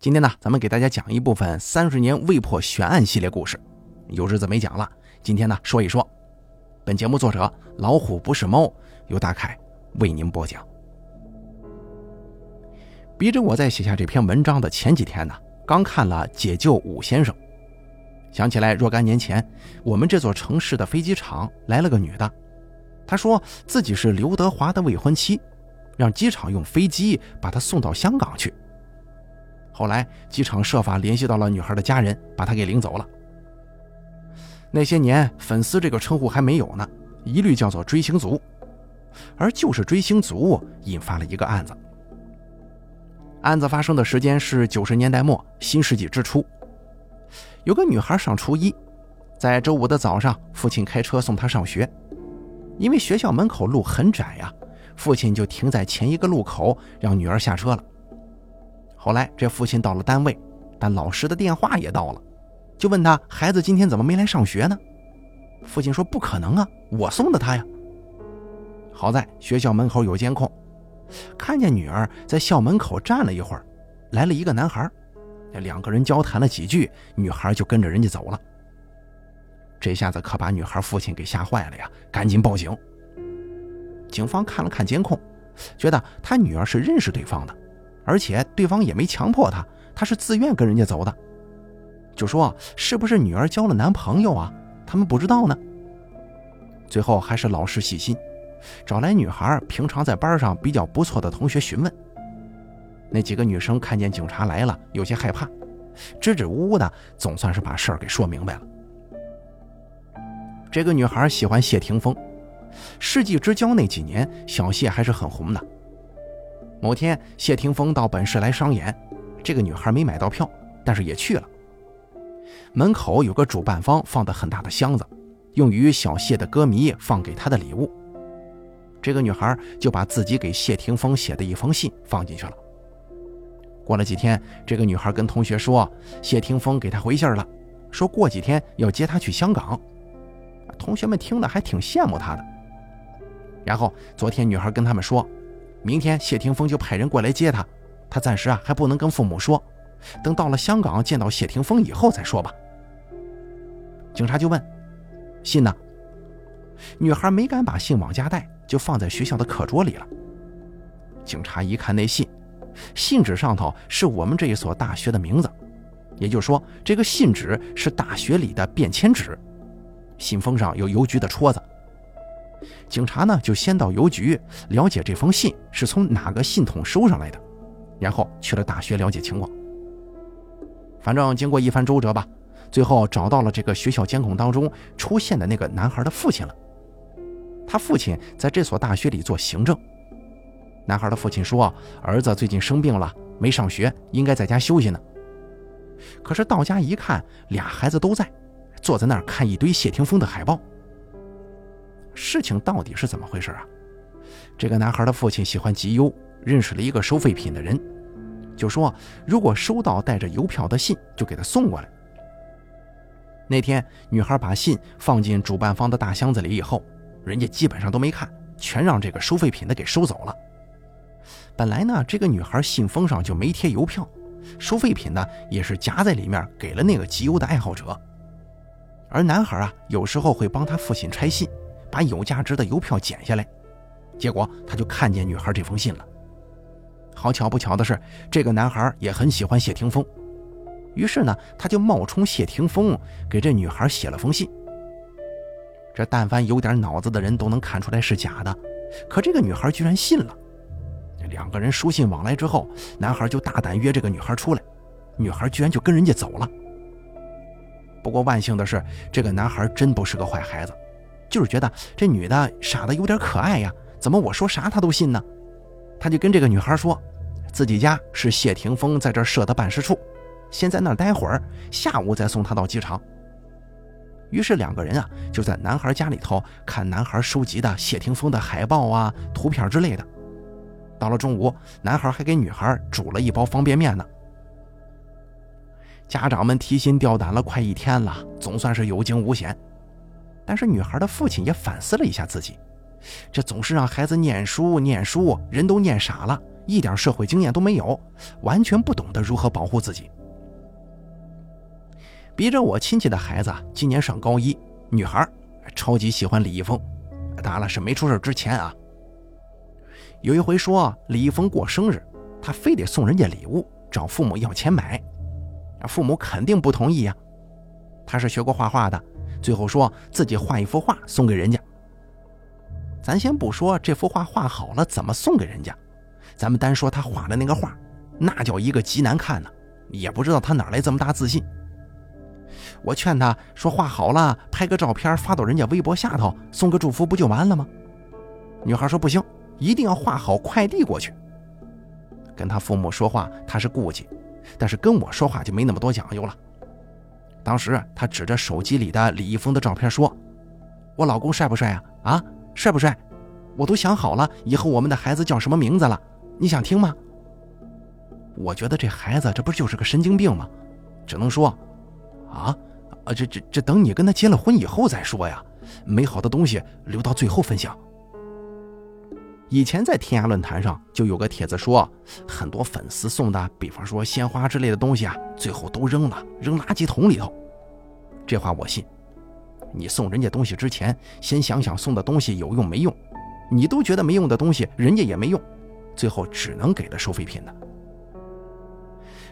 今天呢，咱们给大家讲一部分三十年未破悬案系列故事，有日子没讲了，今天呢说一说。本节目作者老虎不是猫，由大凯为您播讲。逼着我在写下这篇文章的前几天呢，刚看了《解救武先生》，想起来若干年前，我们这座城市的飞机场来了个女的，她说自己是刘德华的未婚妻，让机场用飞机把她送到香港去。后来，机场设法联系到了女孩的家人，把她给领走了。那些年，粉丝这个称呼还没有呢，一律叫做追星族。而就是追星族，引发了一个案子。案子发生的时间是九十年代末，新世纪之初。有个女孩上初一，在周五的早上，父亲开车送她上学。因为学校门口路很窄呀，父亲就停在前一个路口，让女儿下车了。后来，这父亲到了单位，但老师的电话也到了，就问他孩子今天怎么没来上学呢？父亲说：“不可能啊，我送的他呀。”好在学校门口有监控，看见女儿在校门口站了一会儿，来了一个男孩，两个人交谈了几句，女孩就跟着人家走了。这下子可把女孩父亲给吓坏了呀，赶紧报警。警方看了看监控，觉得他女儿是认识对方的。而且对方也没强迫他，他是自愿跟人家走的。就说是不是女儿交了男朋友啊？他们不知道呢。最后还是老师细心，找来女孩平常在班上比较不错的同学询问。那几个女生看见警察来了，有些害怕，支支吾吾的，总算是把事儿给说明白了。这个女孩喜欢谢霆锋，世纪之交那几年，小谢还是很红的。某天，谢霆锋到本市来商演，这个女孩没买到票，但是也去了。门口有个主办方放的很大的箱子，用于小谢的歌迷放给他的礼物。这个女孩就把自己给谢霆锋写的一封信放进去了。过了几天，这个女孩跟同学说，谢霆锋给她回信了，说过几天要接她去香港。同学们听的还挺羡慕她的。然后昨天女孩跟他们说。明天谢霆锋就派人过来接他，他暂时啊还不能跟父母说，等到了香港见到谢霆锋以后再说吧。警察就问：“信呢？”女孩没敢把信往家带，就放在学校的课桌里了。警察一看那信，信纸上头是我们这一所大学的名字，也就是说，这个信纸是大学里的便签纸，信封上有邮局的戳子。警察呢，就先到邮局了解这封信是从哪个信筒收上来的，然后去了大学了解情况。反正经过一番周折吧，最后找到了这个学校监控当中出现的那个男孩的父亲了。他父亲在这所大学里做行政。男孩的父亲说，儿子最近生病了，没上学，应该在家休息呢。可是到家一看，俩孩子都在，坐在那儿看一堆谢霆锋的海报。事情到底是怎么回事啊？这个男孩的父亲喜欢集邮，认识了一个收废品的人，就说如果收到带着邮票的信，就给他送过来。那天女孩把信放进主办方的大箱子里以后，人家基本上都没看，全让这个收废品的给收走了。本来呢，这个女孩信封上就没贴邮票，收废品呢也是夹在里面给了那个集邮的爱好者。而男孩啊，有时候会帮他父亲拆信。把有价值的邮票剪下来，结果他就看见女孩这封信了。好巧不巧的是，这个男孩也很喜欢谢霆锋，于是呢，他就冒充谢霆锋给这女孩写了封信。这但凡有点脑子的人都能看出来是假的，可这个女孩居然信了。两个人书信往来之后，男孩就大胆约这个女孩出来，女孩居然就跟人家走了。不过万幸的是，这个男孩真不是个坏孩子。就是觉得这女的傻的有点可爱呀，怎么我说啥她都信呢？他就跟这个女孩说，自己家是谢霆锋在这设的办事处，先在那儿待会儿，下午再送她到机场。于是两个人啊就在男孩家里头看男孩收集的谢霆锋的海报啊、图片之类的。到了中午，男孩还给女孩煮了一包方便面呢。家长们提心吊胆了快一天了，总算是有惊无险。但是女孩的父亲也反思了一下自己，这总是让孩子念书念书，人都念傻了，一点社会经验都没有，完全不懂得如何保护自己。逼着我亲戚的孩子今年上高一，女孩，超级喜欢李易峰，当然了，是没出事之前啊。有一回说李易峰过生日，他非得送人家礼物，找父母要钱买，父母肯定不同意呀。他是学过画画的，最后说自己画一幅画送给人家。咱先不说这幅画画好了怎么送给人家，咱们单说他画的那个画，那叫一个极难看呢，也不知道他哪来这么大自信。我劝他说画好了拍个照片发到人家微博下头，送个祝福不就完了吗？女孩说不行。一定要画好快递过去。跟他父母说话，他是顾忌，但是跟我说话就没那么多讲究了。当时他指着手机里的李易峰的照片说：“我老公帅不帅啊？啊，帅不帅？我都想好了，以后我们的孩子叫什么名字了？你想听吗？”我觉得这孩子这不就是个神经病吗？只能说，啊，啊，这这这，等你跟他结了婚以后再说呀。美好的东西留到最后分享。以前在天涯论坛上就有个帖子说，很多粉丝送的，比方说鲜花之类的东西啊，最后都扔了，扔垃圾桶里头。这话我信。你送人家东西之前，先想想送的东西有用没用。你都觉得没用的东西，人家也没用，最后只能给了收废品的。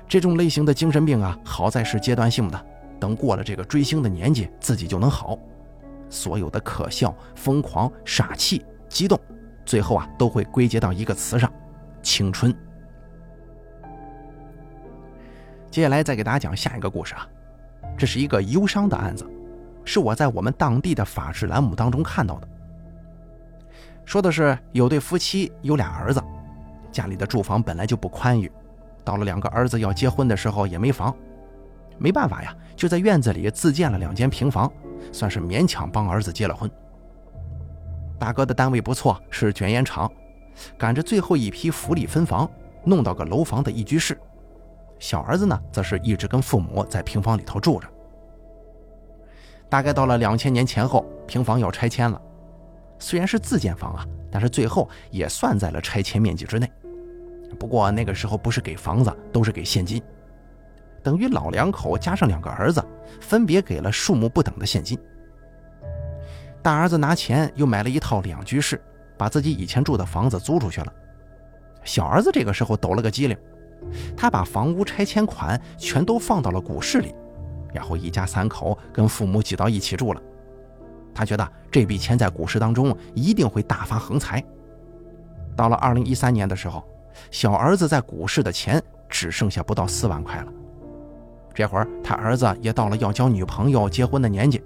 这种类型的精神病啊，好在是阶段性的，等过了这个追星的年纪，自己就能好。所有的可笑、疯狂、傻气、激动。最后啊，都会归结到一个词上：青春。接下来再给大家讲下一个故事啊，这是一个忧伤的案子，是我在我们当地的法制栏目当中看到的。说的是有对夫妻有俩儿子，家里的住房本来就不宽裕，到了两个儿子要结婚的时候也没房，没办法呀，就在院子里自建了两间平房，算是勉强帮儿子结了婚。大哥的单位不错，是卷烟厂，赶着最后一批福利分房，弄到个楼房的一居室。小儿子呢，则是一直跟父母在平房里头住着。大概到了两千年前后，平房要拆迁了，虽然是自建房啊，但是最后也算在了拆迁面积之内。不过那个时候不是给房子，都是给现金，等于老两口加上两个儿子，分别给了数目不等的现金。大儿子拿钱又买了一套两居室，把自己以前住的房子租出去了。小儿子这个时候抖了个机灵，他把房屋拆迁款全都放到了股市里，然后一家三口跟父母挤到一起住了。他觉得这笔钱在股市当中一定会大发横财。到了二零一三年的时候，小儿子在股市的钱只剩下不到四万块了。这会儿他儿子也到了要交女朋友、结婚的年纪。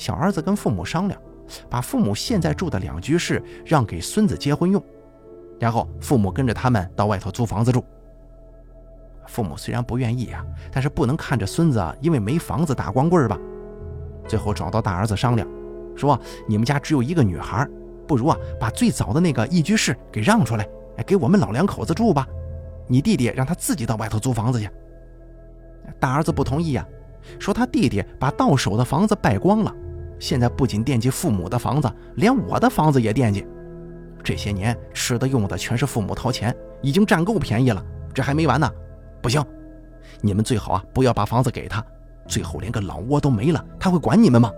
小儿子跟父母商量，把父母现在住的两居室让给孙子结婚用，然后父母跟着他们到外头租房子住。父母虽然不愿意啊，但是不能看着孙子因为没房子打光棍吧。最后找到大儿子商量，说：“你们家只有一个女孩，不如啊把最早的那个一居室给让出来，给我们老两口子住吧。你弟弟让他自己到外头租房子去。”大儿子不同意呀，说他弟弟把到手的房子败光了。现在不仅惦记父母的房子，连我的房子也惦记。这些年吃的用的全是父母掏钱，已经占够便宜了。这还没完呢！不行，你们最好啊不要把房子给他，最后连个老窝都没了，他会管你们吗？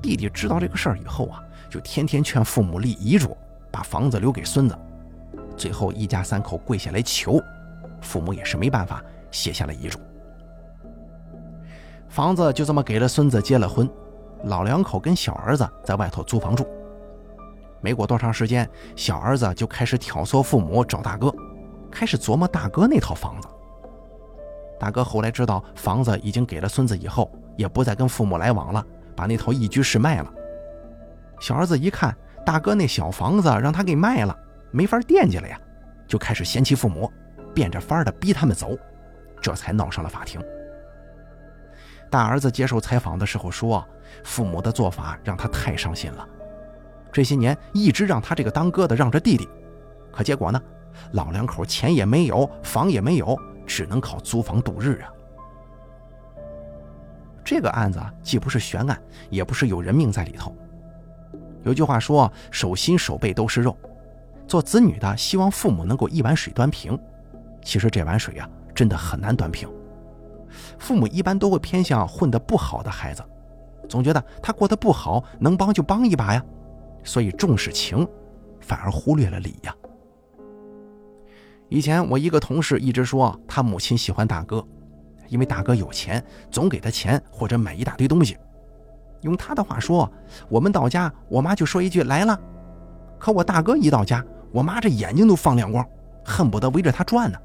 弟弟知道这个事儿以后啊，就天天劝父母立遗嘱，把房子留给孙子。最后一家三口跪下来求，父母也是没办法，写下了遗嘱。房子就这么给了孙子结了婚。老两口跟小儿子在外头租房住，没过多长时间，小儿子就开始挑唆父母找大哥，开始琢磨大哥那套房子。大哥后来知道房子已经给了孙子以后，也不再跟父母来往了，把那套一居室卖了。小儿子一看大哥那小房子让他给卖了，没法惦记了呀，就开始嫌弃父母，变着法儿的逼他们走，这才闹上了法庭。大儿子接受采访的时候说：“父母的做法让他太伤心了，这些年一直让他这个当哥的让着弟弟，可结果呢，老两口钱也没有，房也没有，只能靠租房度日啊。”这个案子既不是悬案，也不是有人命在里头。有句话说：“手心手背都是肉。”做子女的希望父母能够一碗水端平，其实这碗水呀，真的很难端平。父母一般都会偏向混得不好的孩子，总觉得他过得不好，能帮就帮一把呀，所以重视情，反而忽略了理呀。以前我一个同事一直说他母亲喜欢大哥，因为大哥有钱，总给他钱或者买一大堆东西。用他的话说，我们到家，我妈就说一句来了，可我大哥一到家，我妈这眼睛都放亮光，恨不得围着他转呢，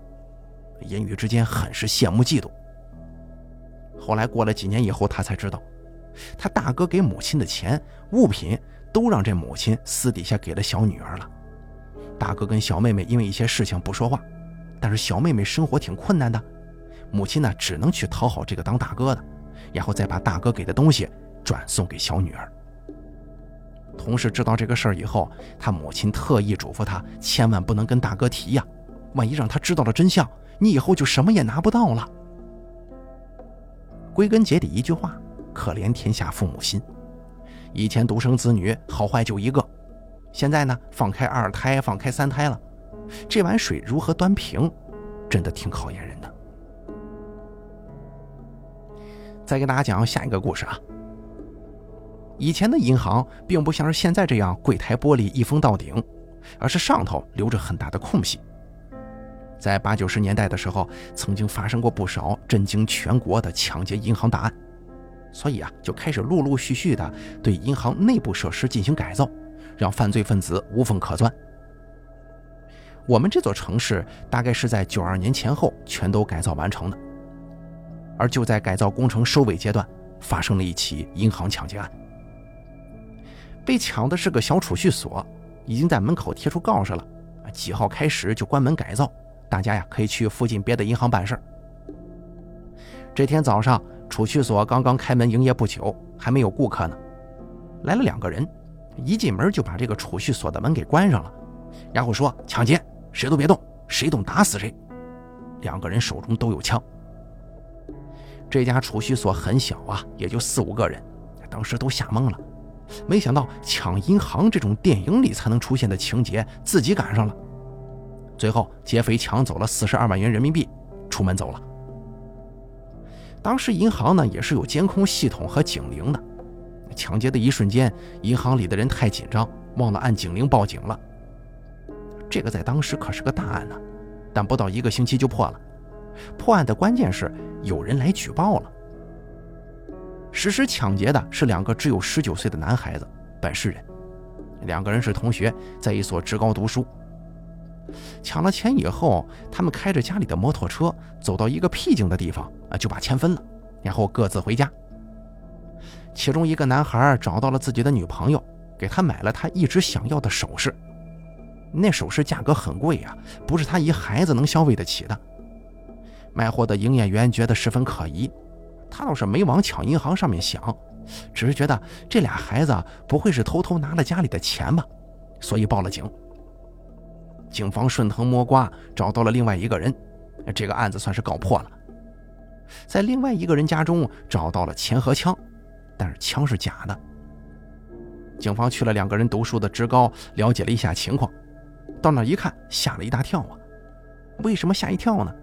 言语之间很是羡慕嫉妒。后来过了几年以后，他才知道，他大哥给母亲的钱、物品都让这母亲私底下给了小女儿了。大哥跟小妹妹因为一些事情不说话，但是小妹妹生活挺困难的，母亲呢只能去讨好这个当大哥的，然后再把大哥给的东西转送给小女儿。同事知道这个事儿以后，他母亲特意嘱咐他千万不能跟大哥提呀，万一让他知道了真相，你以后就什么也拿不到了。归根结底一句话，可怜天下父母心。以前独生子女好坏就一个。现在呢，放开二胎，放开三胎了，这碗水如何端平，真的挺考验人的。再给大家讲下一个故事啊。以前的银行并不像是现在这样柜台玻璃一封到顶，而是上头留着很大的空隙。在八九十年代的时候，曾经发生过不少震惊全国的抢劫银行大案，所以啊，就开始陆陆续续的对银行内部设施进行改造。让犯罪分子无缝可钻。我们这座城市大概是在九二年前后全都改造完成的，而就在改造工程收尾阶段，发生了一起银行抢劫案。被抢的是个小储蓄所，已经在门口贴出告示了，几号开始就关门改造，大家呀可以去附近别的银行办事。这天早上，储蓄所刚刚开门营业不久，还没有顾客呢，来了两个人。一进门就把这个储蓄所的门给关上了，然后说：“抢劫，谁都别动，谁动打死谁。”两个人手中都有枪。这家储蓄所很小啊，也就四五个人，当时都吓懵了。没想到抢银行这种电影里才能出现的情节，自己赶上了。最后劫匪抢走了四十二万元人民币，出门走了。当时银行呢也是有监控系统和警铃的。抢劫的一瞬间，银行里的人太紧张，忘了按警铃报警了。这个在当时可是个大案呢，但不到一个星期就破了。破案的关键是有人来举报了。实施抢劫的是两个只有十九岁的男孩子，本市人。两个人是同学，在一所职高读书。抢了钱以后，他们开着家里的摩托车，走到一个僻静的地方啊，就把钱分了，然后各自回家。其中一个男孩找到了自己的女朋友，给他买了他一直想要的首饰。那首饰价格很贵呀，不是他一孩子能消费得起的。卖货的营业员觉得十分可疑，他倒是没往抢银行上面想，只是觉得这俩孩子不会是偷偷拿了家里的钱吧，所以报了警。警方顺藤摸瓜找到了另外一个人，这个案子算是告破了。在另外一个人家中找到了钱和枪。但是枪是假的。警方去了两个人读书的职高，了解了一下情况。到那一看，吓了一大跳啊！为什么吓一跳呢？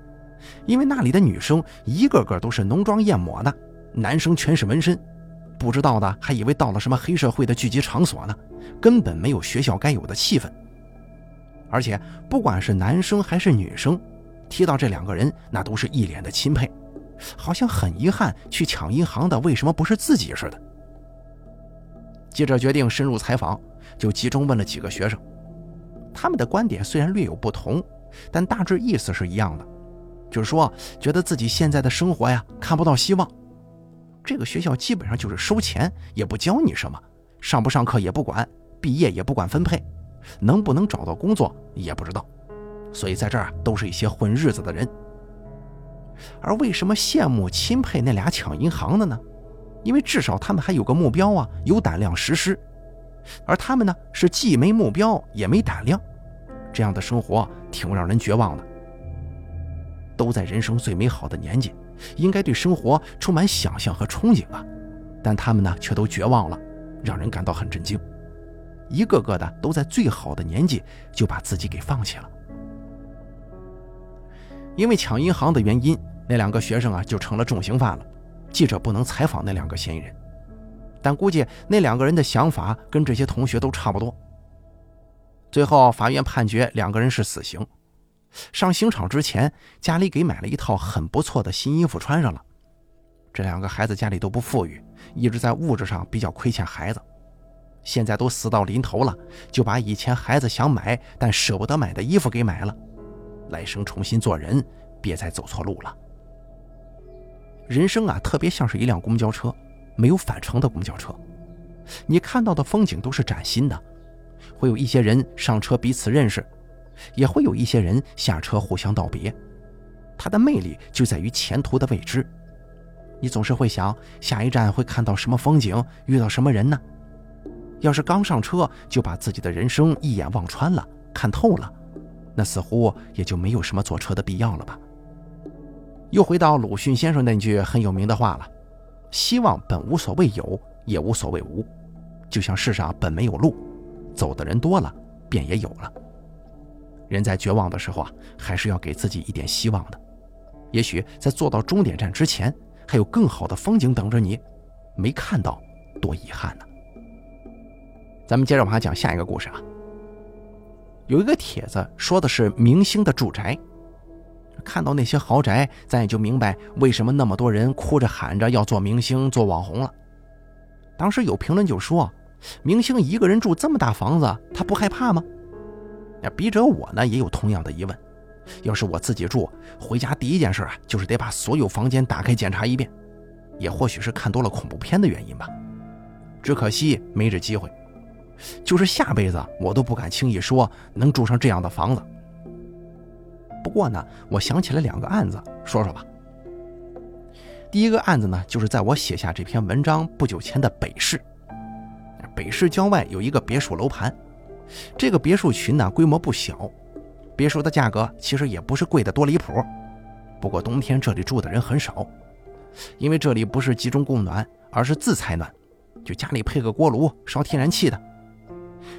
因为那里的女生一个个都是浓妆艳抹的，男生全是纹身。不知道的还以为到了什么黑社会的聚集场所呢，根本没有学校该有的气氛。而且不管是男生还是女生，提到这两个人，那都是一脸的钦佩。好像很遗憾，去抢银行的为什么不是自己似的？记者决定深入采访，就集中问了几个学生。他们的观点虽然略有不同，但大致意思是一样的，就是说觉得自己现在的生活呀看不到希望。这个学校基本上就是收钱，也不教你什么，上不上课也不管，毕业也不管分配，能不能找到工作也不知道。所以在这儿都是一些混日子的人。而为什么羡慕钦佩那俩抢银行的呢？因为至少他们还有个目标啊，有胆量实施。而他们呢，是既没目标也没胆量，这样的生活挺让人绝望的。都在人生最美好的年纪，应该对生活充满想象和憧憬啊，但他们呢，却都绝望了，让人感到很震惊。一个个的都在最好的年纪就把自己给放弃了。因为抢银行的原因，那两个学生啊就成了重刑犯了。记者不能采访那两个嫌疑人，但估计那两个人的想法跟这些同学都差不多。最后，法院判决两个人是死刑。上刑场之前，家里给买了一套很不错的新衣服穿上了。这两个孩子家里都不富裕，一直在物质上比较亏欠孩子。现在都死到临头了，就把以前孩子想买但舍不得买的衣服给买了。来生重新做人，别再走错路了。人生啊，特别像是一辆公交车，没有返程的公交车。你看到的风景都是崭新的，会有一些人上车彼此认识，也会有一些人下车互相道别。它的魅力就在于前途的未知。你总是会想，下一站会看到什么风景，遇到什么人呢？要是刚上车就把自己的人生一眼望穿了、看透了，那似乎也就没有什么坐车的必要了吧。又回到鲁迅先生那句很有名的话了：“希望本无所谓有，也无所谓无，就像世上本没有路，走的人多了，便也有了。”人在绝望的时候啊，还是要给自己一点希望的。也许在坐到终点站之前，还有更好的风景等着你，没看到，多遗憾呢。咱们接着往下讲下一个故事啊。有一个帖子说的是明星的住宅，看到那些豪宅，咱也就明白为什么那么多人哭着喊着要做明星、做网红了。当时有评论就说：“明星一个人住这么大房子，他不害怕吗？”那笔者我呢也有同样的疑问。要是我自己住，回家第一件事啊，就是得把所有房间打开检查一遍。也或许是看多了恐怖片的原因吧，只可惜没这机会。就是下辈子我都不敢轻易说能住上这样的房子。不过呢，我想起了两个案子，说说吧。第一个案子呢，就是在我写下这篇文章不久前的北市。北市郊外有一个别墅楼盘，这个别墅群呢规模不小，别墅的价格其实也不是贵的多离谱。不过冬天这里住的人很少，因为这里不是集中供暖，而是自采暖，就家里配个锅炉烧天然气的。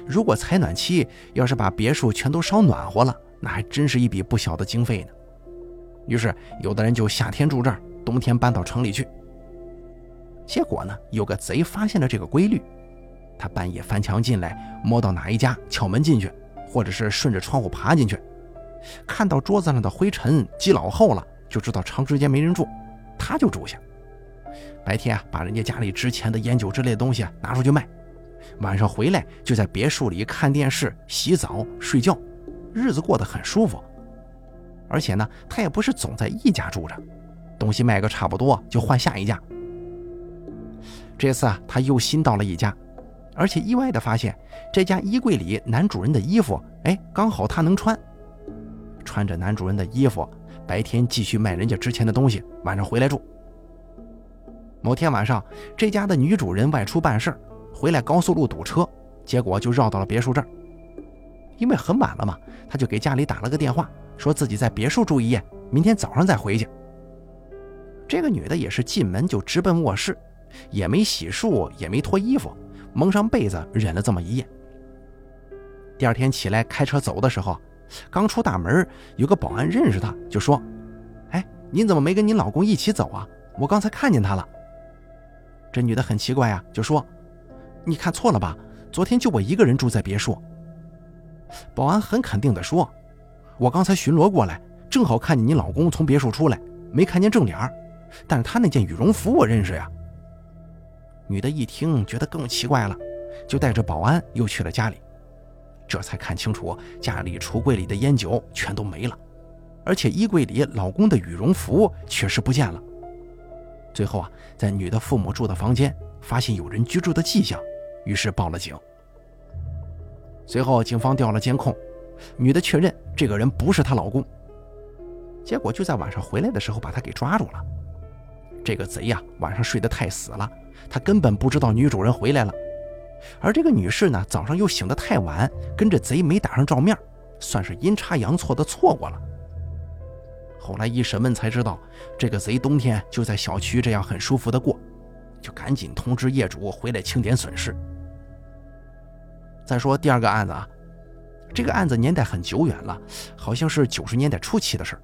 如果采暖气要是把别墅全都烧暖和了，那还真是一笔不小的经费呢。于是有的人就夏天住这儿，冬天搬到城里去。结果呢，有个贼发现了这个规律，他半夜翻墙进来，摸到哪一家敲门进去，或者是顺着窗户爬进去，看到桌子上的灰尘积老厚了，就知道长时间没人住，他就住下。白天啊，把人家家里值钱的烟酒之类的东西拿出去卖。晚上回来就在别墅里看电视、洗澡、睡觉，日子过得很舒服。而且呢，他也不是总在一家住着，东西卖个差不多就换下一家。这次啊，他又新到了一家，而且意外的发现这家衣柜里男主人的衣服，哎，刚好他能穿。穿着男主人的衣服，白天继续卖人家值钱的东西，晚上回来住。某天晚上，这家的女主人外出办事儿回来高速路堵车，结果就绕到了别墅这儿。因为很晚了嘛，他就给家里打了个电话，说自己在别墅住一夜，明天早上再回去。这个女的也是进门就直奔卧室，也没洗漱，也没脱衣服，蒙上被子忍了这么一夜。第二天起来开车走的时候，刚出大门，有个保安认识她，就说：“哎，您怎么没跟您老公一起走啊？我刚才看见他了。”这女的很奇怪啊，就说。你看错了吧？昨天就我一个人住在别墅。保安很肯定地说：“我刚才巡逻过来，正好看见你老公从别墅出来，没看见正脸但是他那件羽绒服我认识呀。”女的一听，觉得更奇怪了，就带着保安又去了家里，这才看清楚家里橱柜里的烟酒全都没了，而且衣柜里老公的羽绒服确实不见了。最后啊，在女的父母住的房间发现有人居住的迹象。于是报了警。随后，警方调了监控，女的确认这个人不是她老公。结果就在晚上回来的时候，把他给抓住了。这个贼呀，晚上睡得太死了，他根本不知道女主人回来了。而这个女士呢，早上又醒得太晚，跟这贼没打上照面，算是阴差阳错的错过了。后来一审问才知道，这个贼冬天就在小区这样很舒服的过，就赶紧通知业主回来清点损失。再说第二个案子啊，这个案子年代很久远了，好像是九十年代初期的事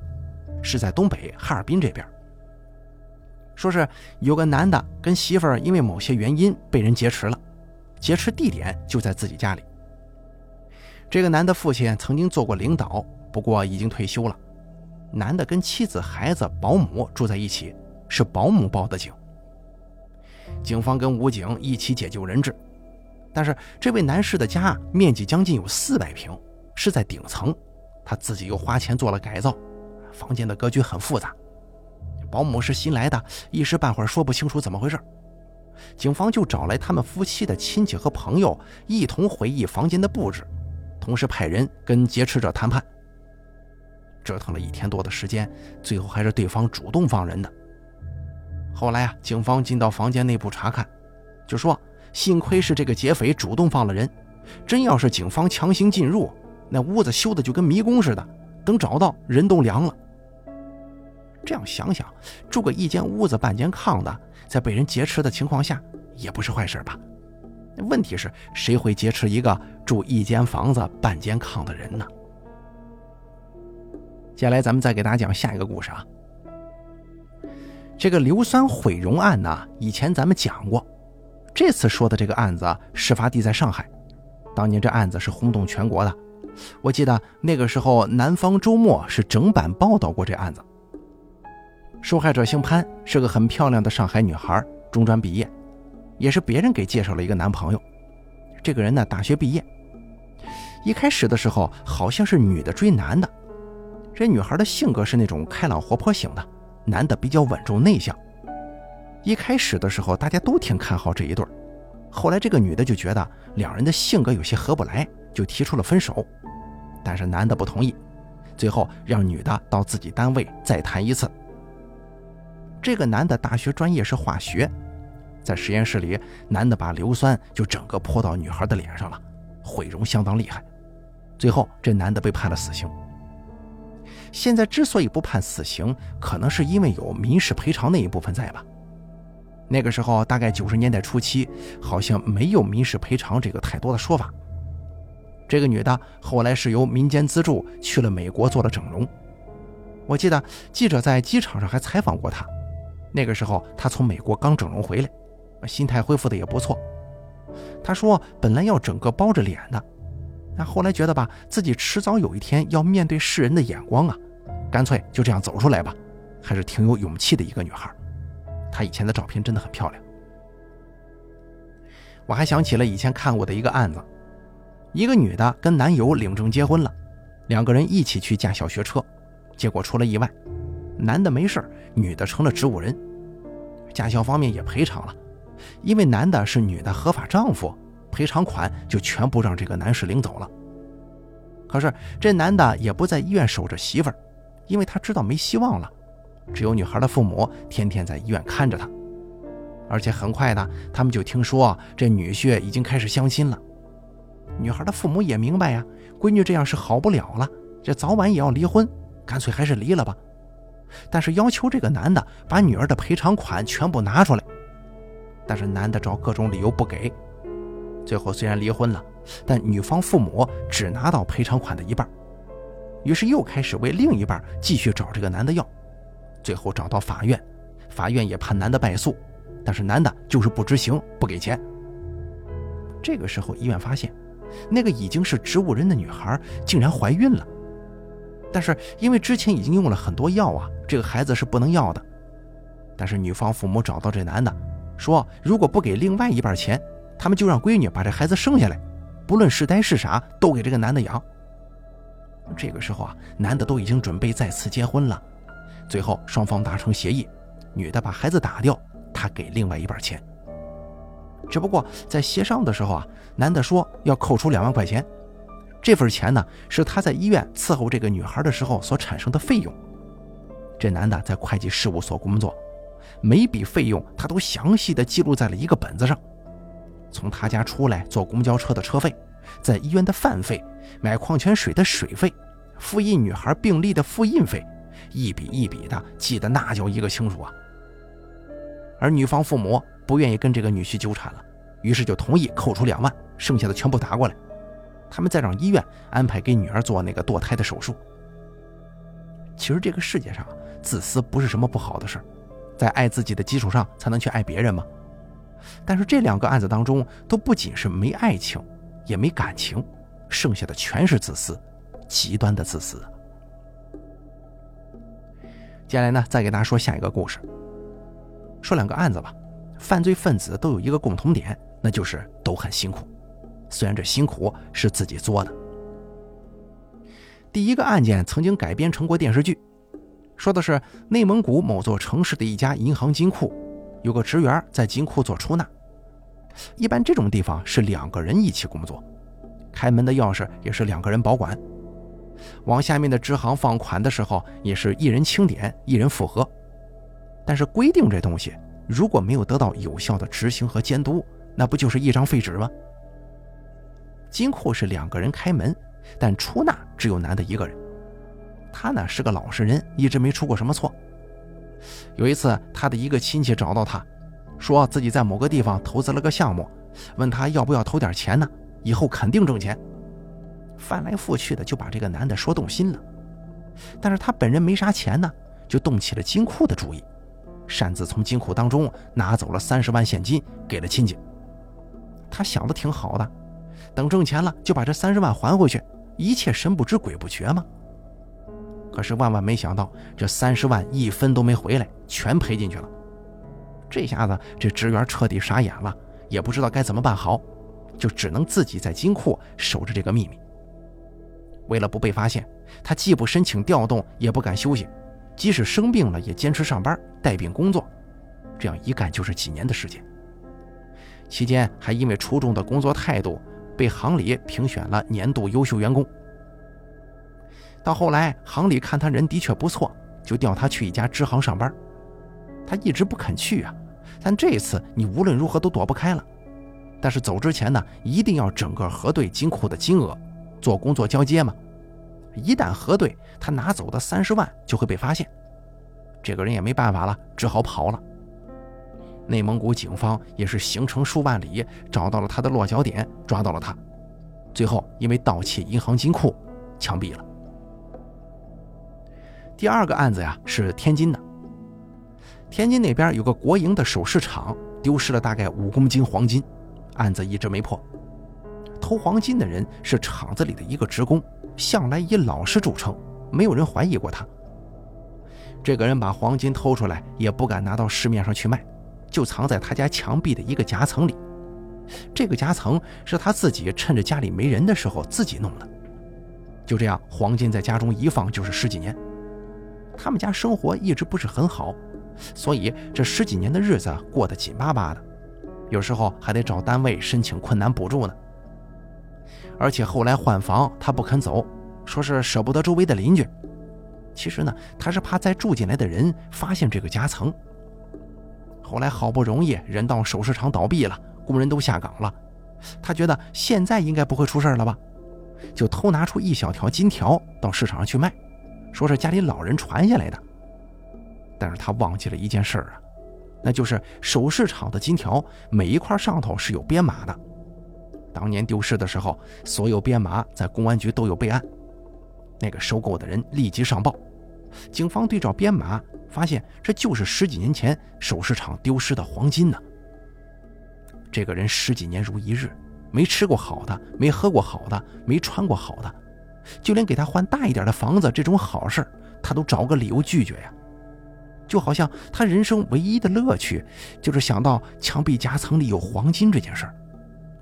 是在东北哈尔滨这边。说是有个男的跟媳妇儿因为某些原因被人劫持了，劫持地点就在自己家里。这个男的父亲曾经做过领导，不过已经退休了。男的跟妻子、孩子、保姆住在一起，是保姆报的警。警方跟武警一起解救人质。但是这位男士的家面积将近有四百平，是在顶层，他自己又花钱做了改造，房间的格局很复杂。保姆是新来的，一时半会儿说不清楚怎么回事。警方就找来他们夫妻的亲戚和朋友，一同回忆房间的布置，同时派人跟劫持者谈判。折腾了一天多的时间，最后还是对方主动放人的。后来啊，警方进到房间内部查看，就说。幸亏是这个劫匪主动放了人，真要是警方强行进入，那屋子修的就跟迷宫似的，等找到人都凉了。这样想想，住个一间屋子半间炕的，在被人劫持的情况下，也不是坏事吧？问题是，谁会劫持一个住一间房子半间炕的人呢？接下来咱们再给大家讲下一个故事啊。这个硫酸毁容案呢，以前咱们讲过。这次说的这个案子，事发地在上海。当年这案子是轰动全国的，我记得那个时候《南方周末》是整版报道过这案子。受害者姓潘，是个很漂亮的上海女孩，中专毕业，也是别人给介绍了一个男朋友。这个人呢，大学毕业。一开始的时候，好像是女的追男的。这女孩的性格是那种开朗活泼型的，男的比较稳重内向。一开始的时候，大家都挺看好这一对儿后来这个女的就觉得两人的性格有些合不来，就提出了分手。但是男的不同意，最后让女的到自己单位再谈一次。这个男的大学专业是化学，在实验室里，男的把硫酸就整个泼到女孩的脸上了，毁容相当厉害。最后这男的被判了死刑。现在之所以不判死刑，可能是因为有民事赔偿那一部分在吧。那个时候大概九十年代初期，好像没有民事赔偿这个太多的说法。这个女的后来是由民间资助去了美国做了整容。我记得记者在机场上还采访过她，那个时候她从美国刚整容回来，心态恢复的也不错。她说本来要整个包着脸的，但后来觉得吧，自己迟早有一天要面对世人的眼光啊，干脆就这样走出来吧，还是挺有勇气的一个女孩。她以前的照片真的很漂亮。我还想起了以前看过的一个案子，一个女的跟男友领证结婚了，两个人一起去驾小学车，结果出了意外，男的没事女的成了植物人，驾校方面也赔偿了，因为男的是女的合法丈夫，赔偿款就全部让这个男士领走了。可是这男的也不在医院守着媳妇儿，因为他知道没希望了。只有女孩的父母天天在医院看着她，而且很快的，他们就听说这女婿已经开始相亲了。女孩的父母也明白呀，闺女这样是好不了了，这早晚也要离婚，干脆还是离了吧。但是要求这个男的把女儿的赔偿款全部拿出来，但是男的找各种理由不给。最后虽然离婚了，但女方父母只拿到赔偿款的一半，于是又开始为另一半继续找这个男的要。最后找到法院，法院也判男的败诉，但是男的就是不执行，不给钱。这个时候，医院发现，那个已经是植物人的女孩竟然怀孕了。但是因为之前已经用了很多药啊，这个孩子是不能要的。但是女方父母找到这男的，说如果不给另外一半钱，他们就让闺女把这孩子生下来，不论是呆是傻，都给这个男的养。这个时候啊，男的都已经准备再次结婚了。最后双方达成协议，女的把孩子打掉，他给另外一半钱。只不过在协商的时候啊，男的说要扣除两万块钱，这份钱呢是他在医院伺候这个女孩的时候所产生的费用。这男的在会计事务所工作，每笔费用他都详细的记录在了一个本子上。从他家出来坐公交车的车费，在医院的饭费，买矿泉水的水费，复印女孩病历的复印费。一笔一笔的记得那叫一个清楚啊！而女方父母不愿意跟这个女婿纠缠了，于是就同意扣除两万，剩下的全部打过来，他们再让医院安排给女儿做那个堕胎的手术。其实这个世界上，自私不是什么不好的事，在爱自己的基础上才能去爱别人吗？但是这两个案子当中，都不仅是没爱情，也没感情，剩下的全是自私，极端的自私。接下来呢，再给大家说下一个故事。说两个案子吧，犯罪分子都有一个共同点，那就是都很辛苦，虽然这辛苦是自己做的。第一个案件曾经改编成过电视剧，说的是内蒙古某座城市的一家银行金库，有个职员在金库做出纳。一般这种地方是两个人一起工作，开门的钥匙也是两个人保管，往下面的支行放款的时候也是一人清点，一人复核。但是规定这东西如果没有得到有效的执行和监督，那不就是一张废纸吗？金库是两个人开门。但出纳只有男的一个人，他呢是个老实人，一直没出过什么错。有一次，他的一个亲戚找到他，说自己在某个地方投资了个项目，问他要不要投点钱呢，以后肯定挣钱。翻来覆去的就把这个男的说动心了，但是他本人没啥钱呢，就动起了金库的主意，擅自从金库当中拿走了三十万现金给了亲戚。他想的挺好的。等挣钱了，就把这三十万还回去，一切神不知鬼不觉嘛？可是万万没想到，这三十万一分都没回来，全赔进去了。这下子，这职员彻底傻眼了，也不知道该怎么办好，就只能自己在金库守着这个秘密。为了不被发现，他既不申请调动，也不敢休息，即使生病了也坚持上班带病工作，这样一干就是几年的时间。期间还因为出众的工作态度。被行里评选了年度优秀员工。到后来，行里看他人的确不错，就调他去一家支行上班。他一直不肯去啊，但这次你无论如何都躲不开了。但是走之前呢，一定要整个核对金库的金额，做工作交接嘛。一旦核对，他拿走的三十万就会被发现。这个人也没办法了，只好跑了。内蒙古警方也是行程数万里，找到了他的落脚点，抓到了他。最后因为盗窃银行金库，枪毙了。第二个案子呀是天津的。天津那边有个国营的首饰厂，丢失了大概五公斤黄金，案子一直没破。偷黄金的人是厂子里的一个职工，向来以老实著称，没有人怀疑过他。这个人把黄金偷出来，也不敢拿到市面上去卖。就藏在他家墙壁的一个夹层里，这个夹层是他自己趁着家里没人的时候自己弄的。就这样，黄金在家中一放就是十几年。他们家生活一直不是很好，所以这十几年的日子过得紧巴巴的，有时候还得找单位申请困难补助呢。而且后来换房，他不肯走，说是舍不得周围的邻居。其实呢，他是怕再住进来的人发现这个夹层。后来好不容易人到首饰厂倒闭了，工人都下岗了，他觉得现在应该不会出事了吧，就偷拿出一小条金条到市场上去卖，说是家里老人传下来的。但是他忘记了一件事啊，那就是首饰厂的金条每一块上头是有编码的，当年丢失的时候，所有编码在公安局都有备案，那个收购的人立即上报，警方对照编码。发现这就是十几年前首饰厂丢失的黄金呢。这个人十几年如一日，没吃过好的，没喝过好的，没穿过好的，就连给他换大一点的房子这种好事他都找个理由拒绝呀。就好像他人生唯一的乐趣，就是想到墙壁夹层里有黄金这件事儿。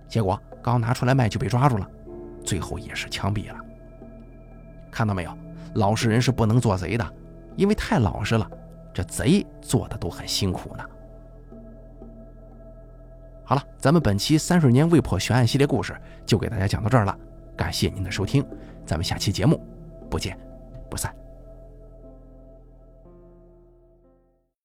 结果刚拿出来卖就被抓住了，最后也是枪毙了。看到没有，老实人是不能做贼的。因为太老实了，这贼做的都很辛苦呢。好了，咱们本期三十年未破悬案系列故事就给大家讲到这儿了，感谢您的收听，咱们下期节目不见不散。